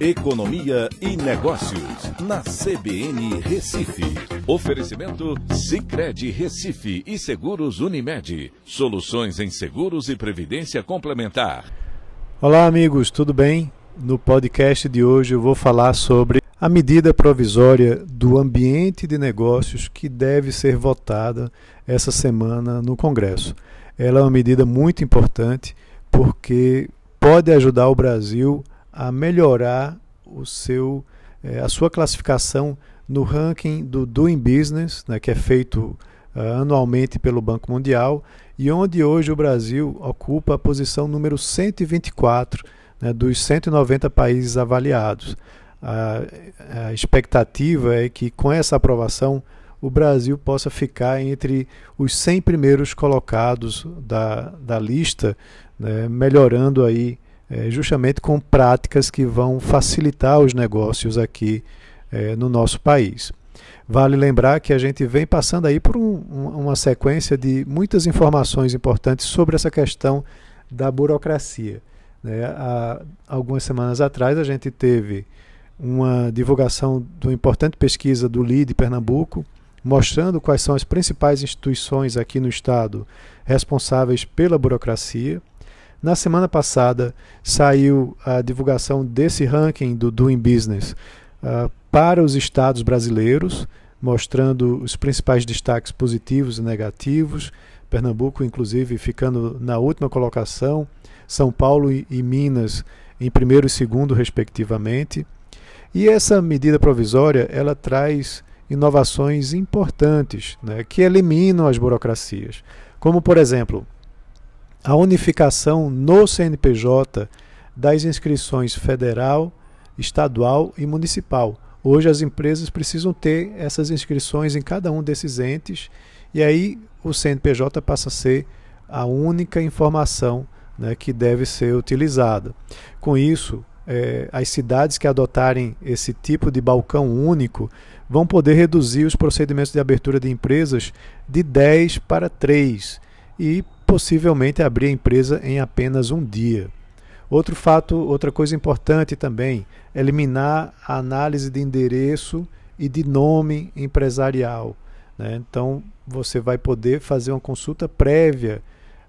Economia e Negócios, na CBN Recife. Oferecimento Cicred Recife e Seguros Unimed. Soluções em seguros e previdência complementar. Olá, amigos, tudo bem? No podcast de hoje eu vou falar sobre a medida provisória do ambiente de negócios que deve ser votada essa semana no Congresso. Ela é uma medida muito importante porque pode ajudar o Brasil a melhorar o seu, é, a sua classificação no ranking do Doing Business, né, que é feito uh, anualmente pelo Banco Mundial, e onde hoje o Brasil ocupa a posição número 124 né, dos 190 países avaliados. A, a expectativa é que com essa aprovação o Brasil possa ficar entre os 100 primeiros colocados da, da lista, né, melhorando aí é, justamente com práticas que vão facilitar os negócios aqui é, no nosso país. Vale lembrar que a gente vem passando aí por um, uma sequência de muitas informações importantes sobre essa questão da burocracia. Né? Há algumas semanas atrás a gente teve uma divulgação de uma importante pesquisa do LIDE Pernambuco, mostrando quais são as principais instituições aqui no estado responsáveis pela burocracia. Na semana passada saiu a divulgação desse ranking do Doing Business uh, para os estados brasileiros, mostrando os principais destaques positivos e negativos. Pernambuco, inclusive, ficando na última colocação, São Paulo e, Minas em primeiro e segundo, respectivamente. E essa medida provisória ela traz inovações importantes né, que eliminam as burocracias, como, por exemplo, a unificação no CNPJ das inscrições federal, estadual e municipal. Hoje as empresas precisam ter essas inscrições em cada um desses entes e aí o CNPJ passa a ser a única informação né, que deve ser utilizada. Com isso, é, as cidades que adotarem esse tipo de balcão único vão poder reduzir os procedimentos de abertura de empresas de 10 para 3 e possivelmente abrir a empresa em apenas um dia. Outro fato, outra coisa importante também, eliminar a análise de endereço e de nome empresarial. Né? Então, você vai poder fazer uma consulta prévia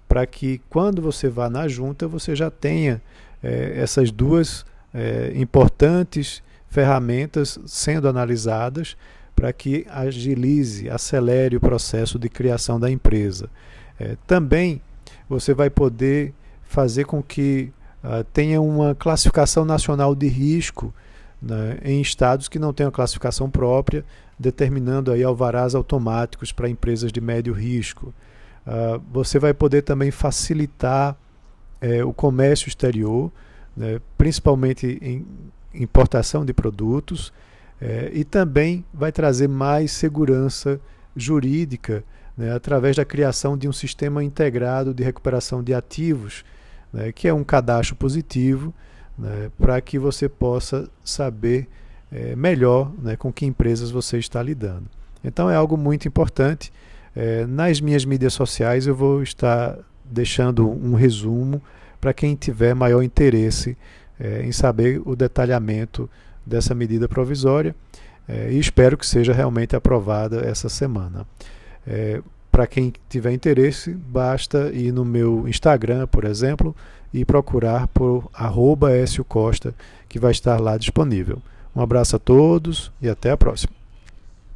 para que, quando você vá na junta, você já tenha é, essas duas é, importantes ferramentas sendo analisadas para que agilize, acelere o processo de criação da empresa. É, também você vai poder fazer com que uh, tenha uma classificação nacional de risco né, em estados que não uma classificação própria, determinando aí alvarás automáticos para empresas de médio risco. Uh, você vai poder também facilitar é, o comércio exterior, né, principalmente em importação de produtos, é, e também vai trazer mais segurança jurídica né, através da criação de um sistema integrado de recuperação de ativos, né, que é um cadastro positivo, né, para que você possa saber é, melhor né, com que empresas você está lidando. Então é algo muito importante. É, nas minhas mídias sociais eu vou estar deixando um resumo para quem tiver maior interesse é, em saber o detalhamento dessa medida provisória é, e espero que seja realmente aprovada essa semana. É, Para quem tiver interesse, basta ir no meu Instagram, por exemplo, e procurar por arroba Costa, que vai estar lá disponível. Um abraço a todos e até a próxima.